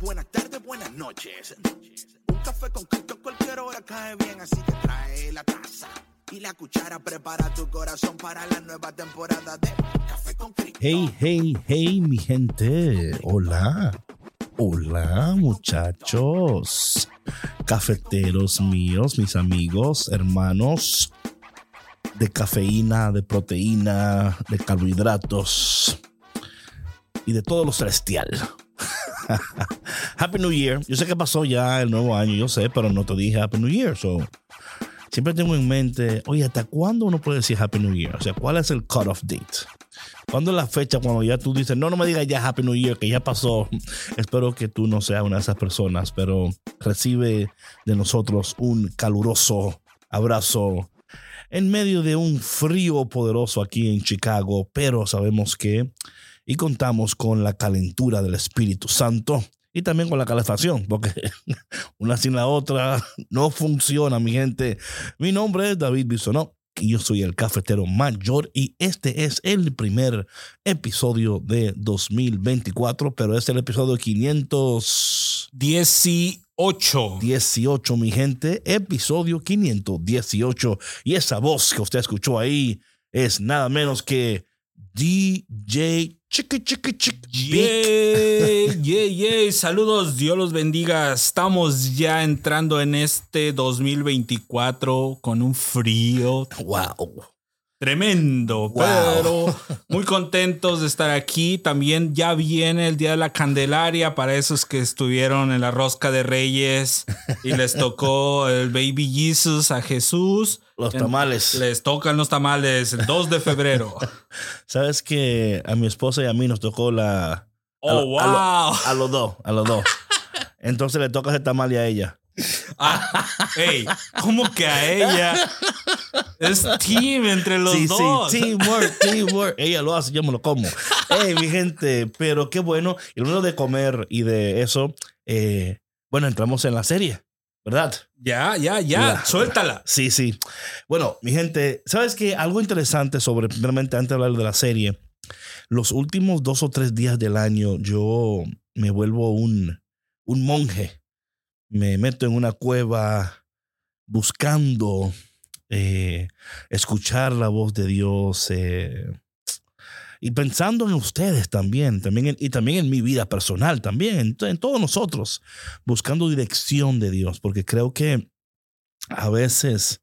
buenas tardes, buenas noches. Un café con Cristo a cualquier hora cae bien, así que trae la taza y la cuchara. Prepara tu corazón para la nueva temporada de Café con Cristo. Hey, hey, hey, mi gente. Hola. Hola, muchachos. Cafeteros míos, mis amigos, hermanos de cafeína, de proteína, de carbohidratos y de todo lo celestial. Happy New Year. Yo sé que pasó ya el nuevo año, yo sé, pero no te dije Happy New Year. So, siempre tengo en mente, oye, ¿hasta cuándo uno puede decir Happy New Year? O sea, ¿cuál es el cut-off date? ¿Cuándo es la fecha cuando ya tú dices, no, no me digas ya Happy New Year, que ya pasó? Espero que tú no seas una de esas personas, pero recibe de nosotros un caluroso abrazo en medio de un frío poderoso aquí en Chicago, pero sabemos que y contamos con la calentura del Espíritu Santo y también con la calefacción, porque una sin la otra no funciona, mi gente. Mi nombre es David Bisonó y yo soy el cafetero mayor y este es el primer episodio de 2024, pero es el episodio 518. 18, mi gente, episodio 518 y esa voz que usted escuchó ahí es nada menos que DJ Chiqui Chiqui Chiqui. Yeah, yeah, yeah. Saludos, Dios los bendiga. Estamos ya entrando en este 2024 con un frío. Wow. Tremendo, Wow. pero muy contentos de estar aquí. También ya viene el Día de la Candelaria para esos que estuvieron en la Rosca de Reyes y les tocó el Baby Jesus a Jesús. Los tamales. Les tocan los tamales el 2 de febrero. Sabes que a mi esposa y a mí nos tocó la. a Oh, a lo- wow. A los dos, a los dos. Entonces le toca ese tamal y a ella. Ah, ey, ¿cómo que a ella? Es team entre los sí, dos. sí, teamwork, teamwork. Ella lo hace, yo me lo como. Hey, mi gente, pero qué bueno. Y lo de comer y de eso, eh, bueno, entramos en la serie, ¿verdad? Ya, ya, ya. La- Suéltala. Sí, sí. Bueno, mi gente, ¿sabes qué? Algo interesante sobre, primeramente, antes de hablar de la serie, los últimos dos o tres días del año yo me vuelvo un, un monje. Me meto en una cueva buscando eh, escuchar la voz de Dios eh, y pensando en ustedes también, también y también en mi vida personal, también en, en todos nosotros, buscando dirección de Dios, porque creo que a veces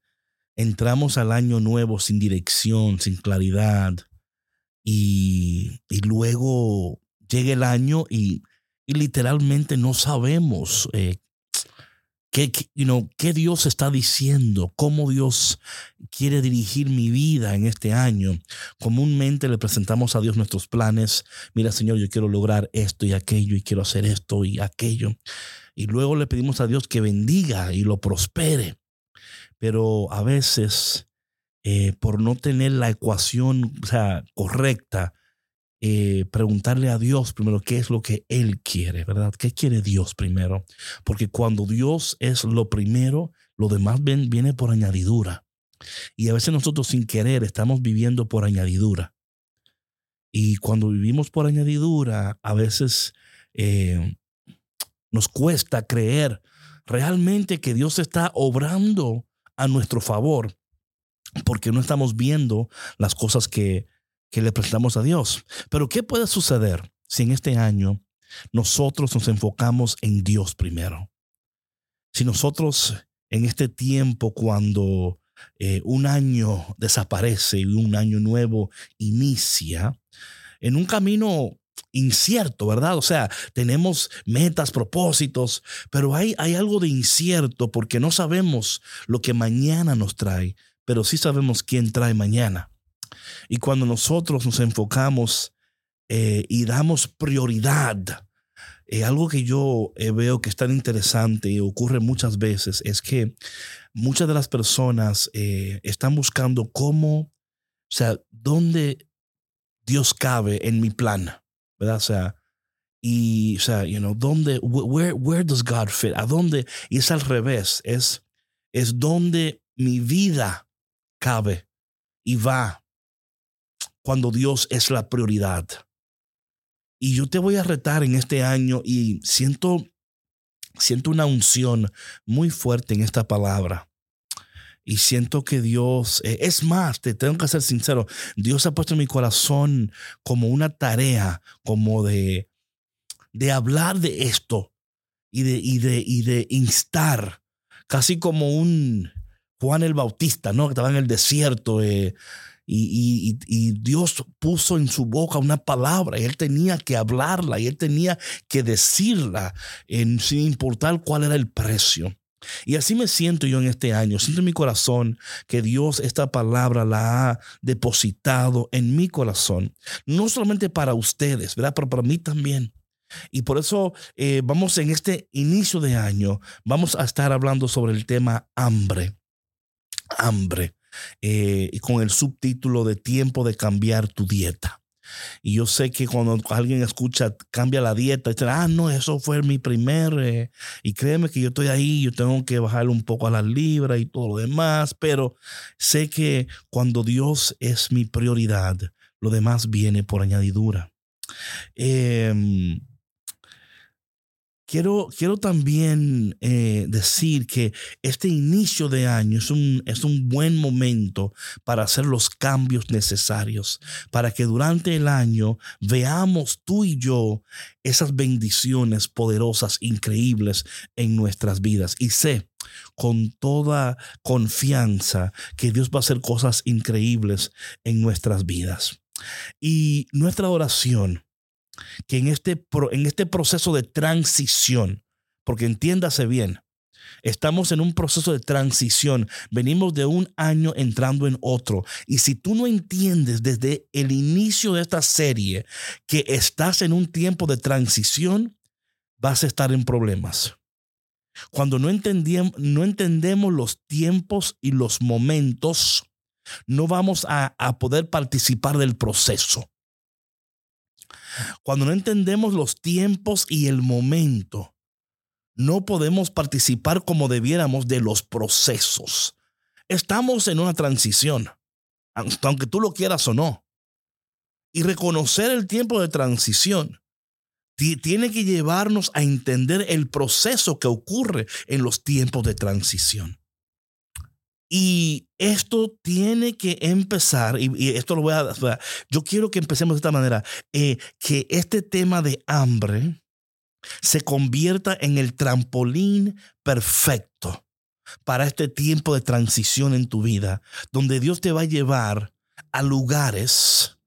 entramos al año nuevo sin dirección, sin claridad, y, y luego llega el año y, y literalmente no sabemos eh, qué, qué- Dios está diciendo, cómo Dios quiere dirigir mi vida en este año. Comúnmente le presentamos a Dios nuestros planes. Mira, Señor, yo quiero lograr esto y aquello y quiero hacer esto y aquello. Y luego le pedimos a Dios que bendiga y lo prospere pero a veces eh, por no tener la ecuación correcta, eh, preguntarle a Dios primero qué es lo que Él quiere, ¿verdad? ¿Qué quiere Dios primero? Porque cuando Dios es lo primero, lo demás viene por añadidura. Y a veces nosotros sin querer estamos viviendo por añadidura. Y cuando vivimos por añadidura, a veces eh, nos cuesta creer realmente que Dios está obrando a nuestro favor porque no estamos viendo las cosas que, que le prestamos a Dios. Pero ¿qué puede suceder si en este año nosotros nos enfocamos en Dios primero? Si nosotros en este tiempo cuando eh, un año desaparece y un año nuevo inicia, en un camino incierto, ¿verdad? O sea, tenemos metas, propósitos, pero hay, hay algo de incierto porque no sabemos lo que mañana nos trae, pero sí sabemos quién trae mañana. Y cuando nosotros nos enfocamos eh, y damos prioridad, eh, algo que yo eh, veo que es tan interesante y ocurre muchas veces es que muchas de las personas eh, están buscando cómo, o sea, dónde Dios cabe en mi plan, ¿verdad? O sea, y, o sea, you know, ¿dónde, wh- where, where does God fit? ¿A dónde? Y es al revés, es, es donde mi vida cabe y va cuando Dios es la prioridad. Y yo te voy a retar en este año y siento, siento una unción muy fuerte en esta palabra. Y siento que Dios, eh, es más, te tengo que ser sincero, Dios ha puesto en mi corazón como una tarea, como de, de hablar de esto y de, y de, y de instar, casi como un Juan el Bautista, ¿no? Que estaba en el desierto. Eh, y, Dios puso en su boca una palabra y él tenía que hablarla y él tenía que decirla en, sin importar cuál era el precio. Y así me siento yo en este año. Siento en mi corazón que Dios esta palabra la ha depositado en mi corazón. No solamente para ustedes, ¿verdad? Pero para mí también. Y por eso eh, vamos en este inicio de año, vamos a estar hablando sobre el tema hambre. Hambre. Eh, con el subtítulo de tiempo de cambiar tu dieta. Y yo sé que cuando alguien escucha, cambia la dieta, dice, ah, no, eso fue mi primer, eh", y créeme que yo estoy ahí, yo tengo que bajar un poco a las libras y todo lo demás, pero sé que cuando Dios es mi prioridad, lo demás viene por añadidura. Eh, Quiero, quiero también eh, decir que este inicio de año es un, es un buen momento para hacer los cambios necesarios, para que durante el año veamos tú y yo esas bendiciones poderosas, increíbles en nuestras vidas. Y sé con toda confianza que Dios va a hacer cosas increíbles en nuestras vidas. Y nuestra oración que en este, en este proceso de transición, porque entiéndase bien, Estamos en un proceso de transición. Venimos de un año entrando en otro. Y si tú no entiendes desde el inicio de esta serie que estás en un tiempo de transición, vas a estar en problemas. Cuando no, no entendemos los tiempos y los momentos, no vamos a, a poder participar del proceso. Cuando no entendemos los tiempos y el momento, no podemos participar como debiéramos de los procesos. Estamos en una transición, aunque tú lo quieras o no. Y reconocer el tiempo de transición tiene que llevarnos a entender el proceso que ocurre en los tiempos de transición. Y esto tiene que empezar, y, esto lo voy a, yo quiero que empecemos de esta manera, eh, que este tema de hambre se convierta en el trampolín perfecto para este tiempo de transición en tu vida, donde Dios te va a llevar a lugares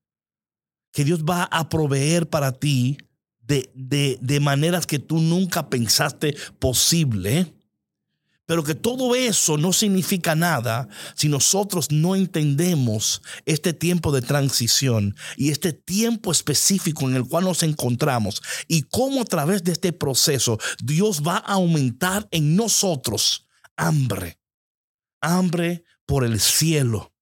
que Dios va a proveer para ti de, de, de maneras que tú nunca pensaste posible pero que todo eso no significa nada si nosotros no entendemos este tiempo de transición y este tiempo específico en el cual nos encontramos y cómo a través de este proceso Dios va a aumentar en nosotros hambre. Hambre por el cielo,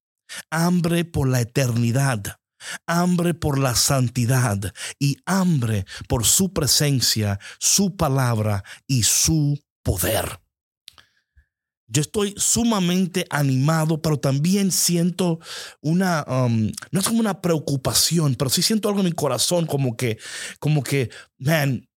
hambre por la eternidad, hambre por la santidad y hambre por su presencia, su palabra y su poder. Yo estoy sumamente animado, pero también siento una, um, no es como una preocupación, pero sí siento algo en mi corazón como que, como que, man,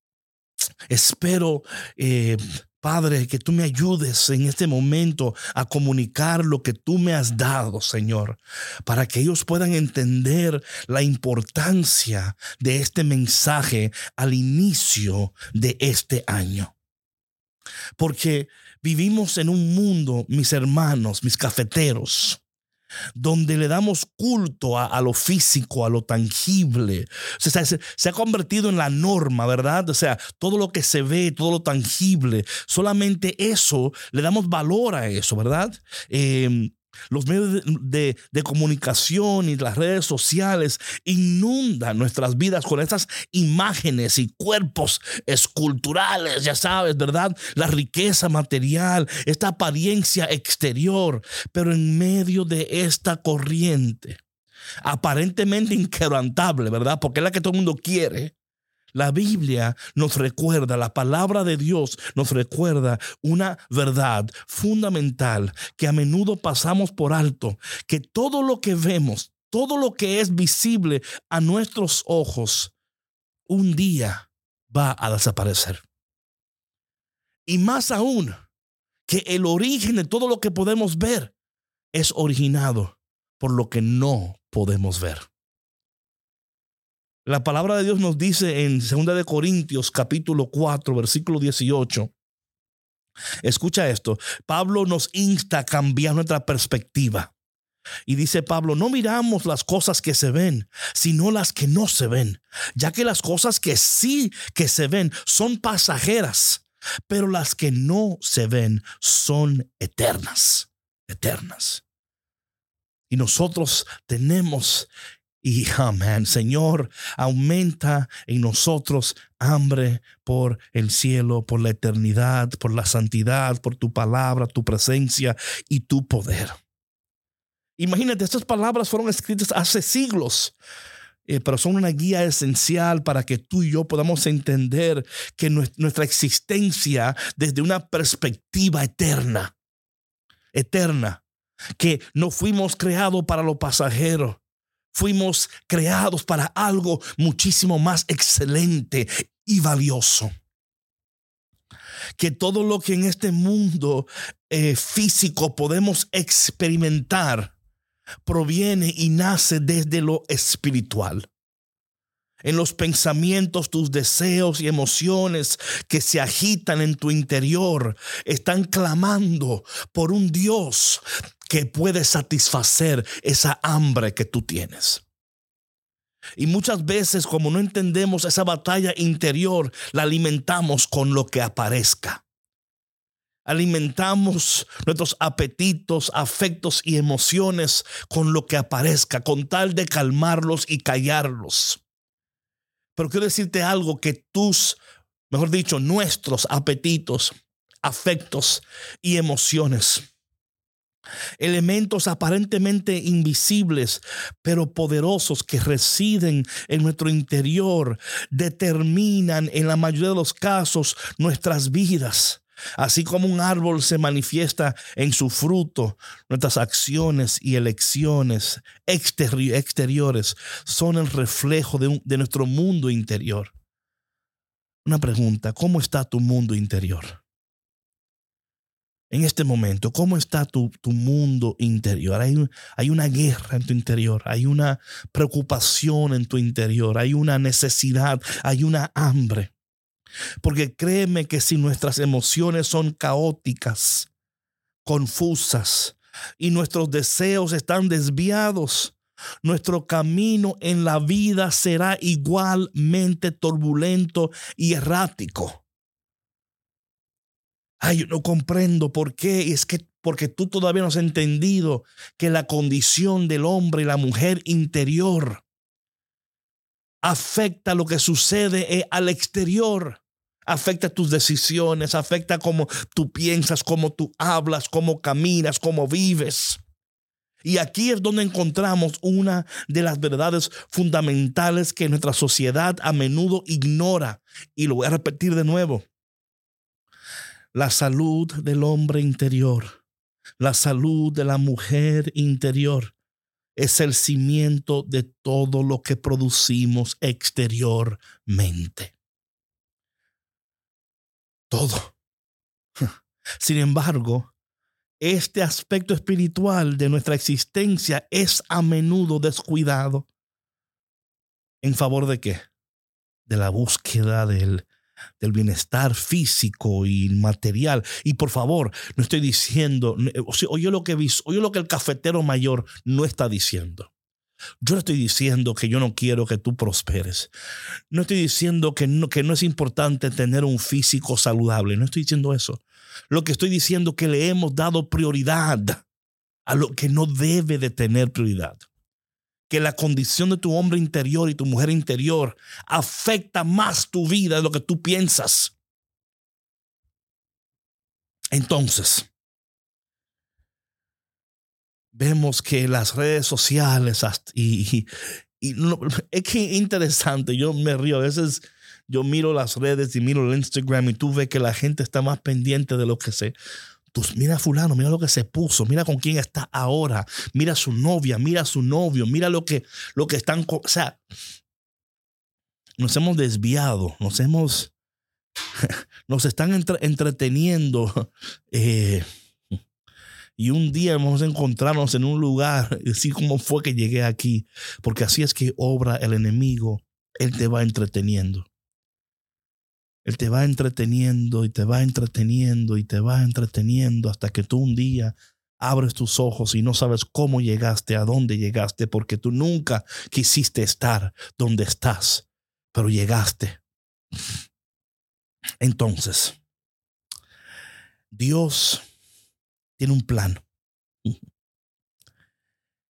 espero, eh, Padre, que tú me ayudes en este momento a comunicar lo que tú me has dado, Señor, para que ellos puedan entender la importancia de este mensaje al inicio de este año. Porque Vivimos en un mundo, mis hermanos, mis cafeteros, donde le damos culto a, lo físico, a lo tangible. se, ha convertido en la norma, ¿verdad? O sea, todo lo que se ve, todo lo tangible, solamente eso, le damos valor a eso, ¿verdad? Eh, los medios de, comunicación y las redes sociales inundan nuestras vidas con estas imágenes y cuerpos esculturales, ya sabes, ¿verdad? La riqueza material, esta apariencia exterior, pero en medio de esta corriente aparentemente inquebrantable, ¿verdad? Porque es la que todo el mundo quiere. La Biblia nos recuerda, la palabra de Dios nos recuerda una verdad fundamental que a menudo pasamos por alto, que todo lo que vemos, todo lo que es visible a nuestros ojos, un día va a desaparecer. Y más aún, que el origen de todo lo que podemos ver es originado por lo que no podemos ver. La palabra de Dios nos dice en 2 de Corintios capítulo 4 versículo 18. Escucha esto, Pablo nos insta a cambiar nuestra perspectiva. Y dice Pablo, no miramos las cosas que se ven, sino las que no se ven, ya que las cosas que sí que se ven son pasajeras, pero las que no se ven son eternas, eternas. Y nosotros tenemos, y amén, Señor, aumenta en nosotros hambre por el cielo, por la eternidad, por la santidad, por tu palabra, tu presencia y tu poder. Imagínate, estas palabras fueron escritas hace siglos. Eh, pero son una guía esencial para que tú y yo podamos entender que nuestra existencia desde una perspectiva eterna, eterna, que no fuimos creados para lo pasajero, fuimos creados para algo muchísimo más excelente y valioso. Que todo lo que en este mundo eh, físico podemos experimentar, proviene y nace desde lo espiritual. En los pensamientos, tus deseos y emociones que se agitan en tu interior están clamando por un Dios que puede satisfacer esa hambre que tú tienes. Y muchas veces como no entendemos esa batalla interior, la alimentamos con lo que aparezca alimentamos nuestros apetitos, afectos y emociones con lo que aparezca, con tal de calmarlos y callarlos. Pero quiero decirte algo que tus, mejor dicho, nuestros apetitos, afectos y emociones elementos aparentemente invisibles, pero poderosos que residen en nuestro interior, determinan en la mayoría de los casos nuestras vidas. Así como un árbol se manifiesta en su fruto, nuestras acciones y elecciones exteriores son el reflejo de, nuestro mundo interior. Una pregunta, ¿cómo está tu mundo interior? En este momento, ¿cómo está tu, mundo interior? Hay, hay una guerra en tu interior, hay una preocupación en tu interior, hay una necesidad, hay una hambre. Porque créeme que si nuestras emociones son caóticas, confusas y nuestros deseos están desviados, nuestro camino en la vida será igualmente turbulento y errático. Ay, yo no comprendo por qué. Es que porque tú todavía no has entendido que la condición del hombre y la mujer interior afecta lo que sucede eh, al exterior. Afecta tus decisiones, afecta cómo tú piensas, cómo tú hablas, cómo caminas, cómo vives. Y aquí es donde encontramos una de las verdades fundamentales que nuestra sociedad a menudo ignora. Y lo voy a repetir de nuevo. La salud del hombre interior, la salud de la mujer interior es el cimiento de todo lo que producimos exteriormente. Todo. Sin embargo, este aspecto espiritual de nuestra existencia es a menudo descuidado. ¿En favor de qué? De la búsqueda del, del bienestar físico y material. Y por favor, no estoy diciendo, oye lo que, oye lo que el cafetero mayor no está diciendo. Yo no estoy diciendo que yo no quiero que tú prosperes. No estoy diciendo que no, que no es importante tener un físico saludable. No estoy diciendo eso. Lo que estoy diciendo es que le hemos dado prioridad a lo que no debe de tener prioridad. Que la condición de tu hombre interior y tu mujer interior afecta más tu vida de lo que tú piensas. Entonces, vemos que las redes sociales y, es que interesante, yo me río, a veces yo miro las redes y miro el Instagram y tú ves que la gente está más pendiente de lo que se... Mira fulano, mira lo que se puso, mira con quién está ahora, mira su novia, mira su novio, mira lo que, lo que están... O sea, nos hemos desviado, nos hemos, nos están entreteniendo. Eh, y un día vamos a encontrarnos en un lugar, así como fue que llegué aquí, porque así es que obra el enemigo, él te va entreteniendo. Él te va entreteniendo y te va entreteniendo y te va entreteniendo hasta que tú un día abres tus ojos y no sabes cómo llegaste, a dónde llegaste, porque tú nunca quisiste estar donde estás, pero llegaste. Entonces, Dios tiene un plan.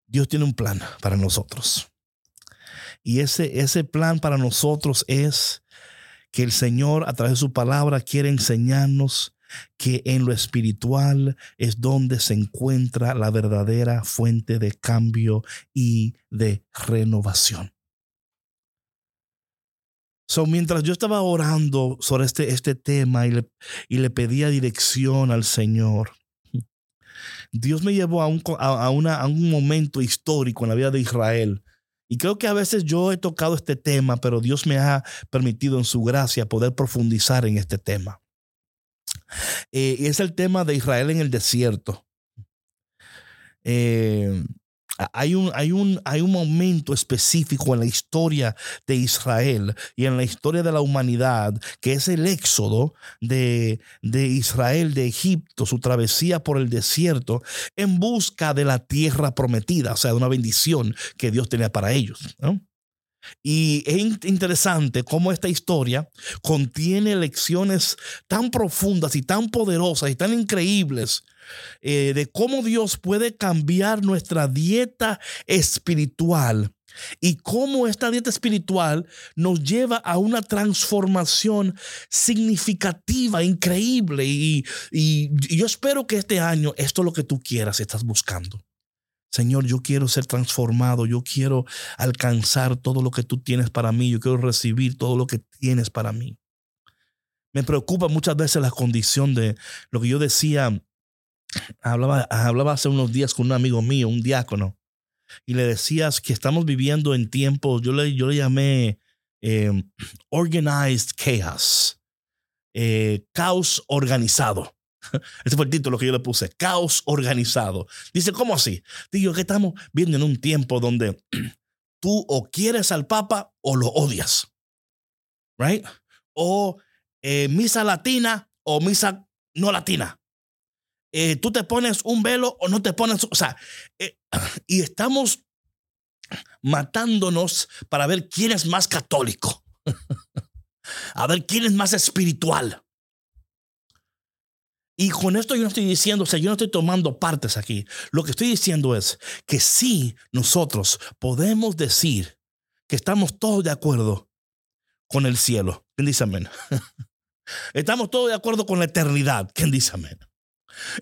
Dios tiene un plan para nosotros. Y ese, ese plan para nosotros es que el Señor a través de su palabra quiere enseñarnos que en lo espiritual es donde se encuentra la verdadera fuente de cambio y de renovación. So, mientras yo estaba orando sobre este, este tema y le, y le pedía dirección al Señor, Dios me llevó a un, a, una, a un momento histórico en la vida de Israel. Y creo que a veces yo he tocado este tema, pero Dios me ha permitido en su gracia poder profundizar en este tema. Eh, es el tema de Israel en el desierto. Eh, hay un, hay, un, hay un momento específico en la historia de Israel y en la historia de la humanidad que es el éxodo de, de Israel de Egipto, su travesía por el desierto en busca de la tierra prometida, o sea, de una bendición que Dios tenía para ellos. Y es interesante cómo esta historia contiene lecciones tan profundas y tan poderosas y tan increíbles eh, de cómo Dios puede cambiar nuestra dieta espiritual y cómo esta dieta espiritual nos lleva a una transformación significativa, increíble. Y, y, yo espero que este año esto es lo que tú quieras, estás buscando. Señor, yo quiero ser transformado, yo quiero alcanzar todo lo que tú tienes para mí, yo quiero recibir todo lo que tienes para mí. Me preocupa muchas veces la condición de lo que yo decía hablaba, hablaba hace unos días con un amigo mío, un diácono, y le decías que estamos viviendo en tiempos, yo le, yo le llamé em, organized chaos, eh, caos organizado. Ese fue el título que yo le puse, caos organizado. Dice, ¿cómo así? Digo que estamos viendo en un tiempo donde tú o quieres al Papa o lo odias. Right? O eh, misa latina o misa no latina. Eh, tú te pones un velo o no te pones, o sea, eh, y estamos matándonos para ver quién es más católico, a ver quién es más espiritual. Y con esto yo no estoy diciendo, o sea, yo no estoy tomando partes aquí. Lo que estoy diciendo es que sí, nosotros podemos decir que estamos todos de acuerdo con el cielo. ¿Quién dice amén? Estamos todos de acuerdo con la eternidad. ¿Quién dice amén?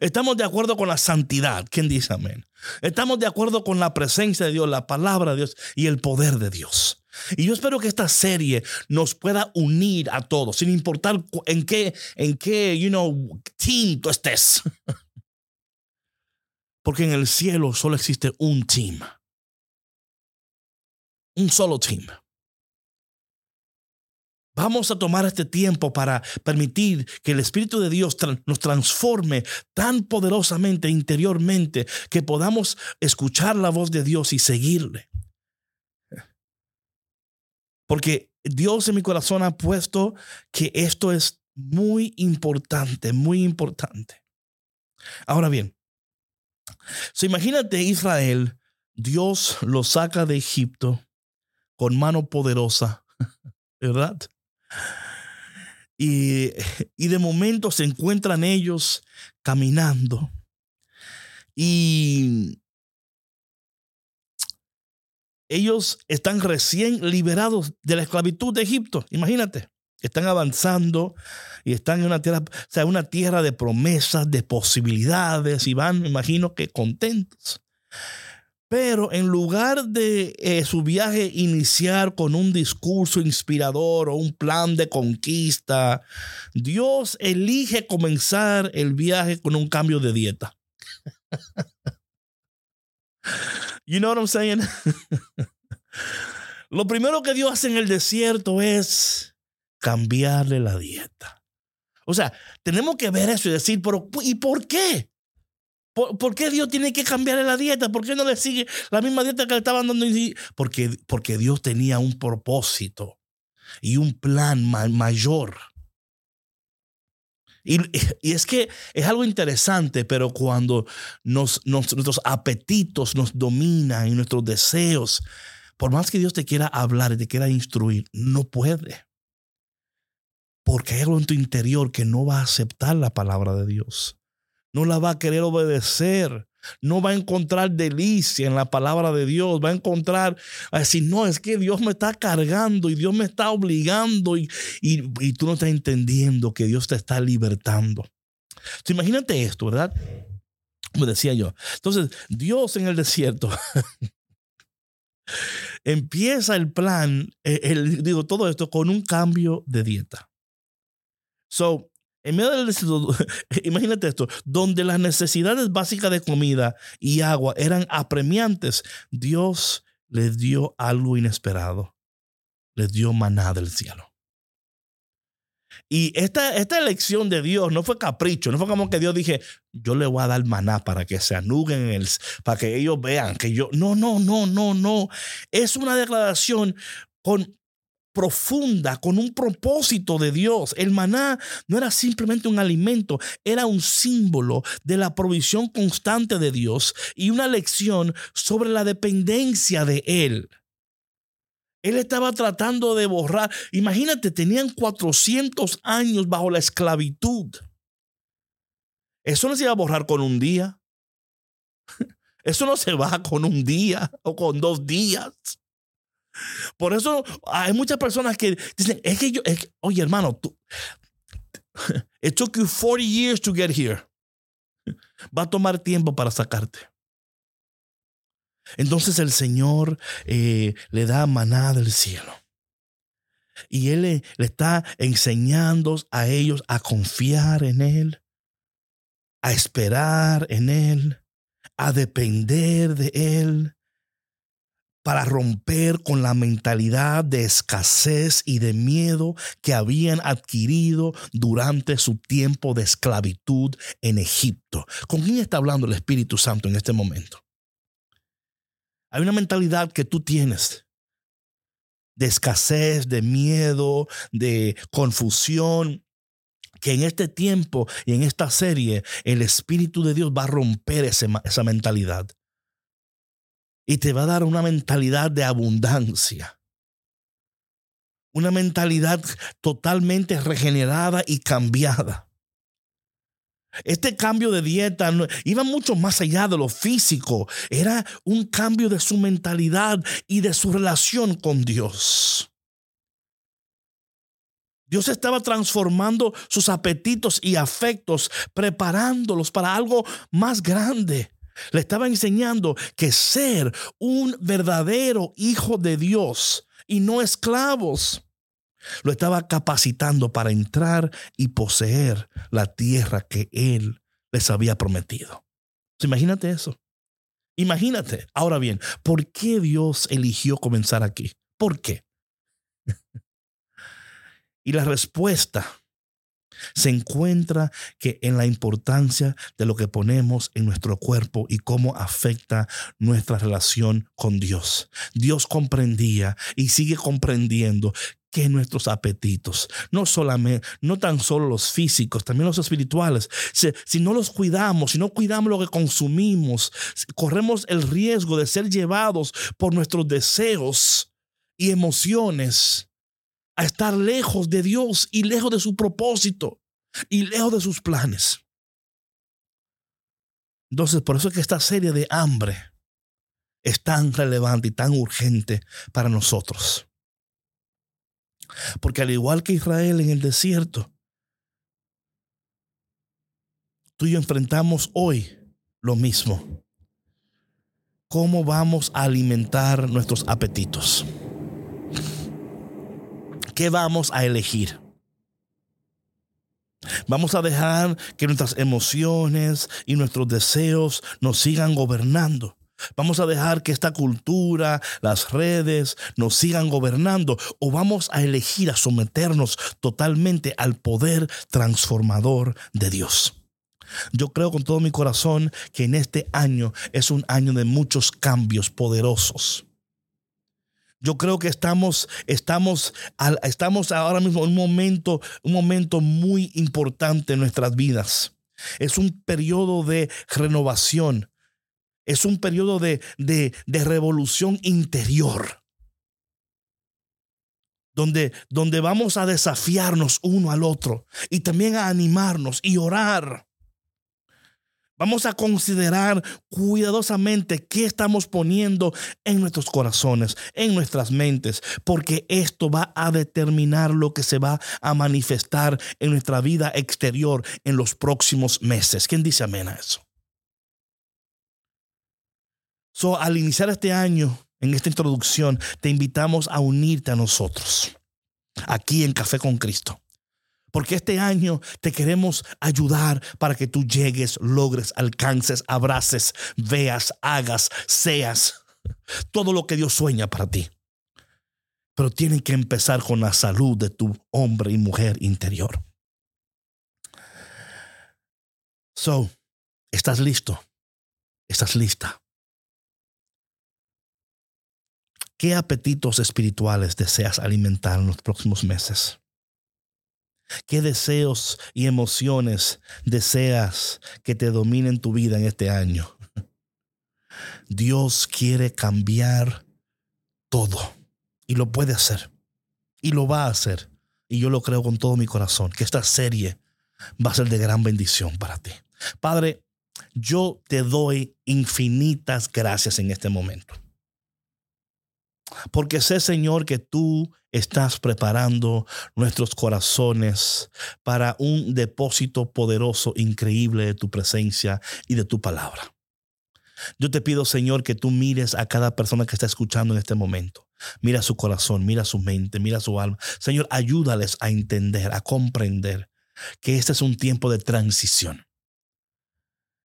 Estamos de acuerdo con la santidad. ¿Quién dice amén? Estamos de acuerdo con la presencia de Dios, la palabra de Dios y el poder de Dios. Y yo espero que esta serie nos pueda unir a todos, sin importar en qué, en qué, you know, team tú estés. Porque en el cielo solo existe un team. Un solo team. Vamos a tomar este tiempo para permitir que el Espíritu de Dios nos transforme tan poderosamente interiormente que podamos escuchar la voz de Dios y seguirle. Porque Dios en mi corazón ha puesto que esto es muy importante, muy importante. Ahora bien, so imagínate Israel, Dios lo saca de Egipto con mano poderosa, ¿verdad? Y, de momento se encuentran ellos caminando. Y ellos están recién liberados de la esclavitud de Egipto. Imagínate, están avanzando y están en una tierra, o sea, una tierra de promesas, de posibilidades y van, me imagino que contentos. Pero en lugar de eh, su viaje iniciar con un discurso inspirador o un plan de conquista, Dios elige comenzar el viaje con un cambio de dieta. you know what I'm saying? Lo primero que Dios hace en el desierto es cambiarle la dieta. O sea, tenemos que ver eso y decir, pero ¿y por qué? ¿Por, qué Dios tiene que cambiarle la dieta? ¿Por qué no le sigue la misma dieta que le estaban dando? Porque, porque Dios tenía un propósito y un plan mayor. Y, es que es algo interesante, pero cuando nuestros apetitos nos dominan y nuestros deseos, por más que Dios te quiera hablar y te quiera instruir, no puede. Porque hay algo en tu interior que no va a aceptar la palabra de Dios no la va a querer obedecer. No va a encontrar delicia en la palabra de Dios. Va a encontrar, a decir, no, es que Dios me está cargando y Dios me está obligando y, y, tú no estás entendiendo que Dios te está libertando. imagínate esto, ¿verdad? Como decía yo. Entonces, Dios en el desierto empieza el plan, eh, el, digo, todo esto con un cambio de dieta. So, en medio del desierto, imagínate esto, donde las necesidades básicas de comida y agua eran apremiantes, Dios les dio algo inesperado. Les dio maná del cielo. Y esta, esta elección de Dios no fue capricho, no fue como que Dios dije, yo le voy a dar maná para que se anuguen, el, para que ellos vean que yo, no, no, no, no, no. Es una declaración con profunda, con un propósito de Dios. El maná no era simplemente un alimento, era un símbolo de la provisión constante de Dios y una lección sobre la dependencia de Él. Él estaba tratando de borrar. Imagínate, tenían 400 años bajo la esclavitud. Eso no se iba a borrar con un día. Eso no se va con un día o con dos días. Por eso hay muchas personas que dicen, es que yo, oye hermano, tú, it took you 40 years to get here. Va a tomar tiempo para sacarte. Entonces el Señor eh, le da maná del cielo. Y Él le, le está enseñando a ellos a confiar en Él, a esperar en Él, a depender de Él, para romper con la mentalidad de escasez y de miedo que habían adquirido durante su tiempo de esclavitud en Egipto. ¿Con quién está hablando el Espíritu Santo en este momento? Hay una mentalidad que tú tienes de escasez, de miedo, de confusión, que en este tiempo y en esta serie el Espíritu de Dios va a romper esa mentalidad y te va a dar una mentalidad de abundancia. Una mentalidad totalmente regenerada y cambiada. Este cambio de dieta iba mucho más allá de lo físico. Era un cambio de su mentalidad y de su relación con Dios. Dios estaba transformando sus apetitos y afectos, preparándolos para algo más grande. Le estaba enseñando que ser un verdadero hijo de Dios y no esclavos. Lo estaba capacitando para entrar y poseer la tierra que Él les había prometido. Imagínate eso. Imagínate. Ahora bien, ¿por qué Dios eligió comenzar aquí? ¿Por qué? y la respuesta se encuentra que en la importancia de lo que ponemos en nuestro cuerpo y cómo afecta nuestra relación con Dios. Dios comprendía y sigue comprendiendo que nuestros apetitos, no solamente, no tan solo los físicos, también los espirituales, si, si, no los cuidamos, si no cuidamos lo que consumimos, corremos el riesgo de ser llevados por nuestros deseos y emociones a estar lejos de Dios y lejos de su propósito y lejos de sus planes. Entonces, por eso es que esta serie de hambre es tan relevante y tan urgente para nosotros. Porque al igual que Israel en el desierto, tú y yo enfrentamos hoy lo mismo. ¿Cómo vamos a alimentar nuestros apetitos? ¿Qué vamos a elegir? Vamos a dejar que nuestras emociones y nuestros deseos nos sigan gobernando. Vamos a dejar que esta cultura, las redes nos sigan gobernando o vamos a elegir a someternos totalmente al poder transformador de Dios. Yo creo con todo mi corazón que en este año es un año de muchos cambios poderosos. Yo creo que estamos, estamos, estamos ahora mismo en un momento, un momento muy importante en nuestras vidas. Es un periodo de renovación. Es un periodo de, de, de revolución interior. Donde, donde vamos a desafiarnos uno al otro y también a animarnos y orar. Vamos a considerar cuidadosamente qué estamos poniendo en nuestros corazones, en nuestras mentes, porque esto va a determinar lo que se va a manifestar en nuestra vida exterior en los próximos meses. ¿Quién dice amén a eso? So, al iniciar este año, en esta introducción, te invitamos a unirte a nosotros, aquí en Café con Cristo. Porque este año te queremos ayudar para que tú llegues, logres, alcances, abraces, veas, hagas, seas todo lo que Dios sueña para ti. Pero tiene que empezar con la salud de tu hombre y mujer interior. So, ¿estás listo? ¿Estás lista? ¿Qué apetitos espirituales deseas alimentar en los próximos meses? ¿Qué deseos y emociones deseas que te dominen tu vida en este año? Dios quiere cambiar todo y lo puede hacer y lo va a hacer. Y yo lo creo con todo mi corazón, que esta serie va a ser de gran bendición para ti. Padre, yo te doy infinitas gracias en este momento. Porque sé, Señor, que tú estás preparando nuestros corazones para un depósito poderoso, increíble de tu presencia y de tu palabra. Yo te pido, Señor, que tú mires a cada persona que está escuchando en este momento. Mira su corazón, mira su mente, mira su alma. Señor, ayúdales a entender, a comprender que este es un tiempo de transición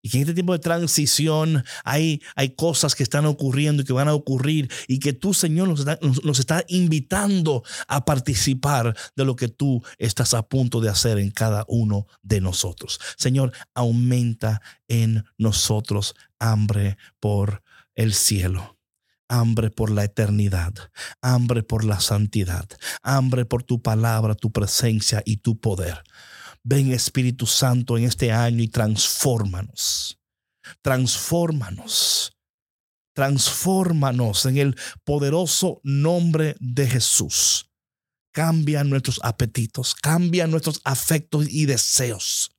y que en este tiempo de transición hay, hay cosas que están ocurriendo y que van a ocurrir y que tú, Señor, nos está, nos está invitando a participar de lo que tú estás a punto de hacer en cada uno de nosotros. Señor, aumenta en nosotros hambre por el cielo hambre por la eternidad, hambre por la santidad, hambre por tu palabra, tu presencia y tu poder. Ven Espíritu Santo en este año y transfórmanos. Transfórmanos. Transfórmanos en el poderoso nombre de Jesús. Cambia nuestros apetitos, cambia nuestros afectos y deseos.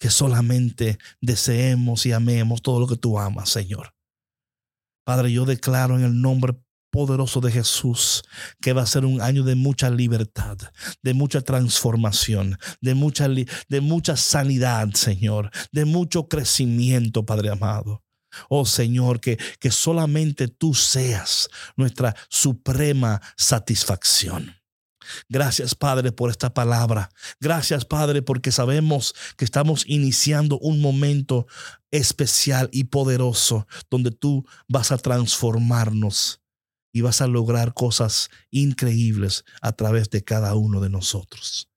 Que solamente deseemos y amemos todo lo que tú amas, Señor. Padre, yo declaro en el nombre poderoso de Jesús, que va a ser un año de mucha libertad, de mucha transformación, de mucha, de mucha sanidad, Señor, de mucho crecimiento, Padre amado. Oh Señor, que, que solamente tú seas nuestra suprema satisfacción. Gracias Padre por esta palabra. Gracias Padre porque sabemos que estamos iniciando un momento especial y poderoso donde tú vas a transformarnos y vas a lograr cosas increíbles a través de cada uno de nosotros.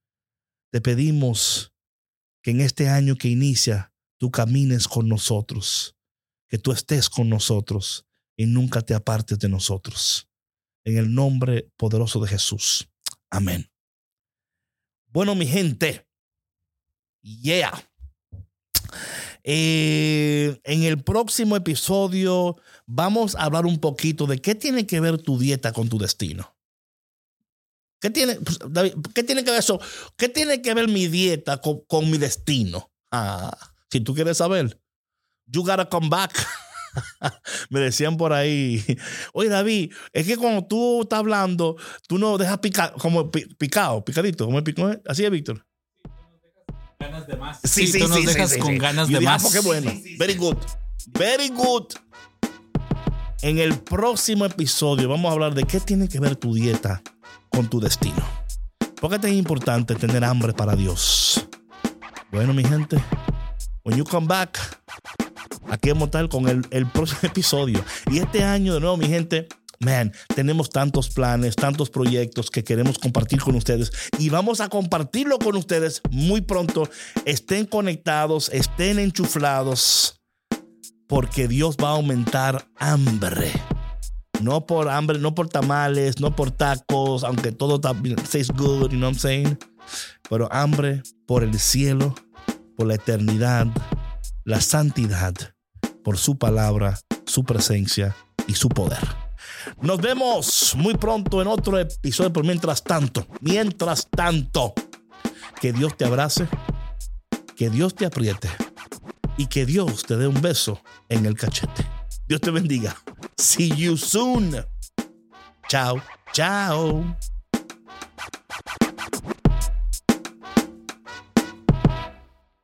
Te pedimos que en este año que inicia, tú camines con nosotros, que tú estés con nosotros y nunca te apartes de nosotros. En el nombre poderoso de Jesús. Amén. Bueno, mi gente, yeah. Eh, en el próximo episodio vamos a hablar un poquito de qué tiene que ver tu dieta con tu destino. ¿Qué tiene, pues, ¿qué tiene que ver eso? ¿Qué tiene que ver mi dieta con, mi destino? Ah, si tú quieres saber, you gotta come back. Me decían por ahí, oye David, es que cuando tú estás hablando, tú no dejas picar, como picado, picadito, como así es, Víctor ganas de más. Sí, sí, tú nos dejas con ganas de más. qué bueno. Very good. Very good. En el próximo episodio vamos a hablar de qué tiene que ver tu dieta con tu destino. ¿Por qué es tan importante tener hambre para Dios? Bueno, mi gente, when you come back, Aquí vamos a estar con el, el próximo episodio. Y este año, de nuevo, mi gente, Man, tenemos tantos planes, tantos proyectos que queremos compartir con ustedes y vamos a compartirlo con ustedes muy pronto. Estén conectados, estén enchuflados, porque Dios va a aumentar hambre. No por hambre, no por tamales, no por tacos, aunque todo tastes good, you know what I'm saying? Pero hambre por el cielo, por la eternidad, la santidad, por su palabra, su presencia y su poder. Nos vemos muy pronto en otro episodio, pero mientras tanto, mientras tanto, que Dios te abrace, que Dios te apriete y que Dios te dé un beso en el cachete. Dios te bendiga. See you soon. Chao, chao.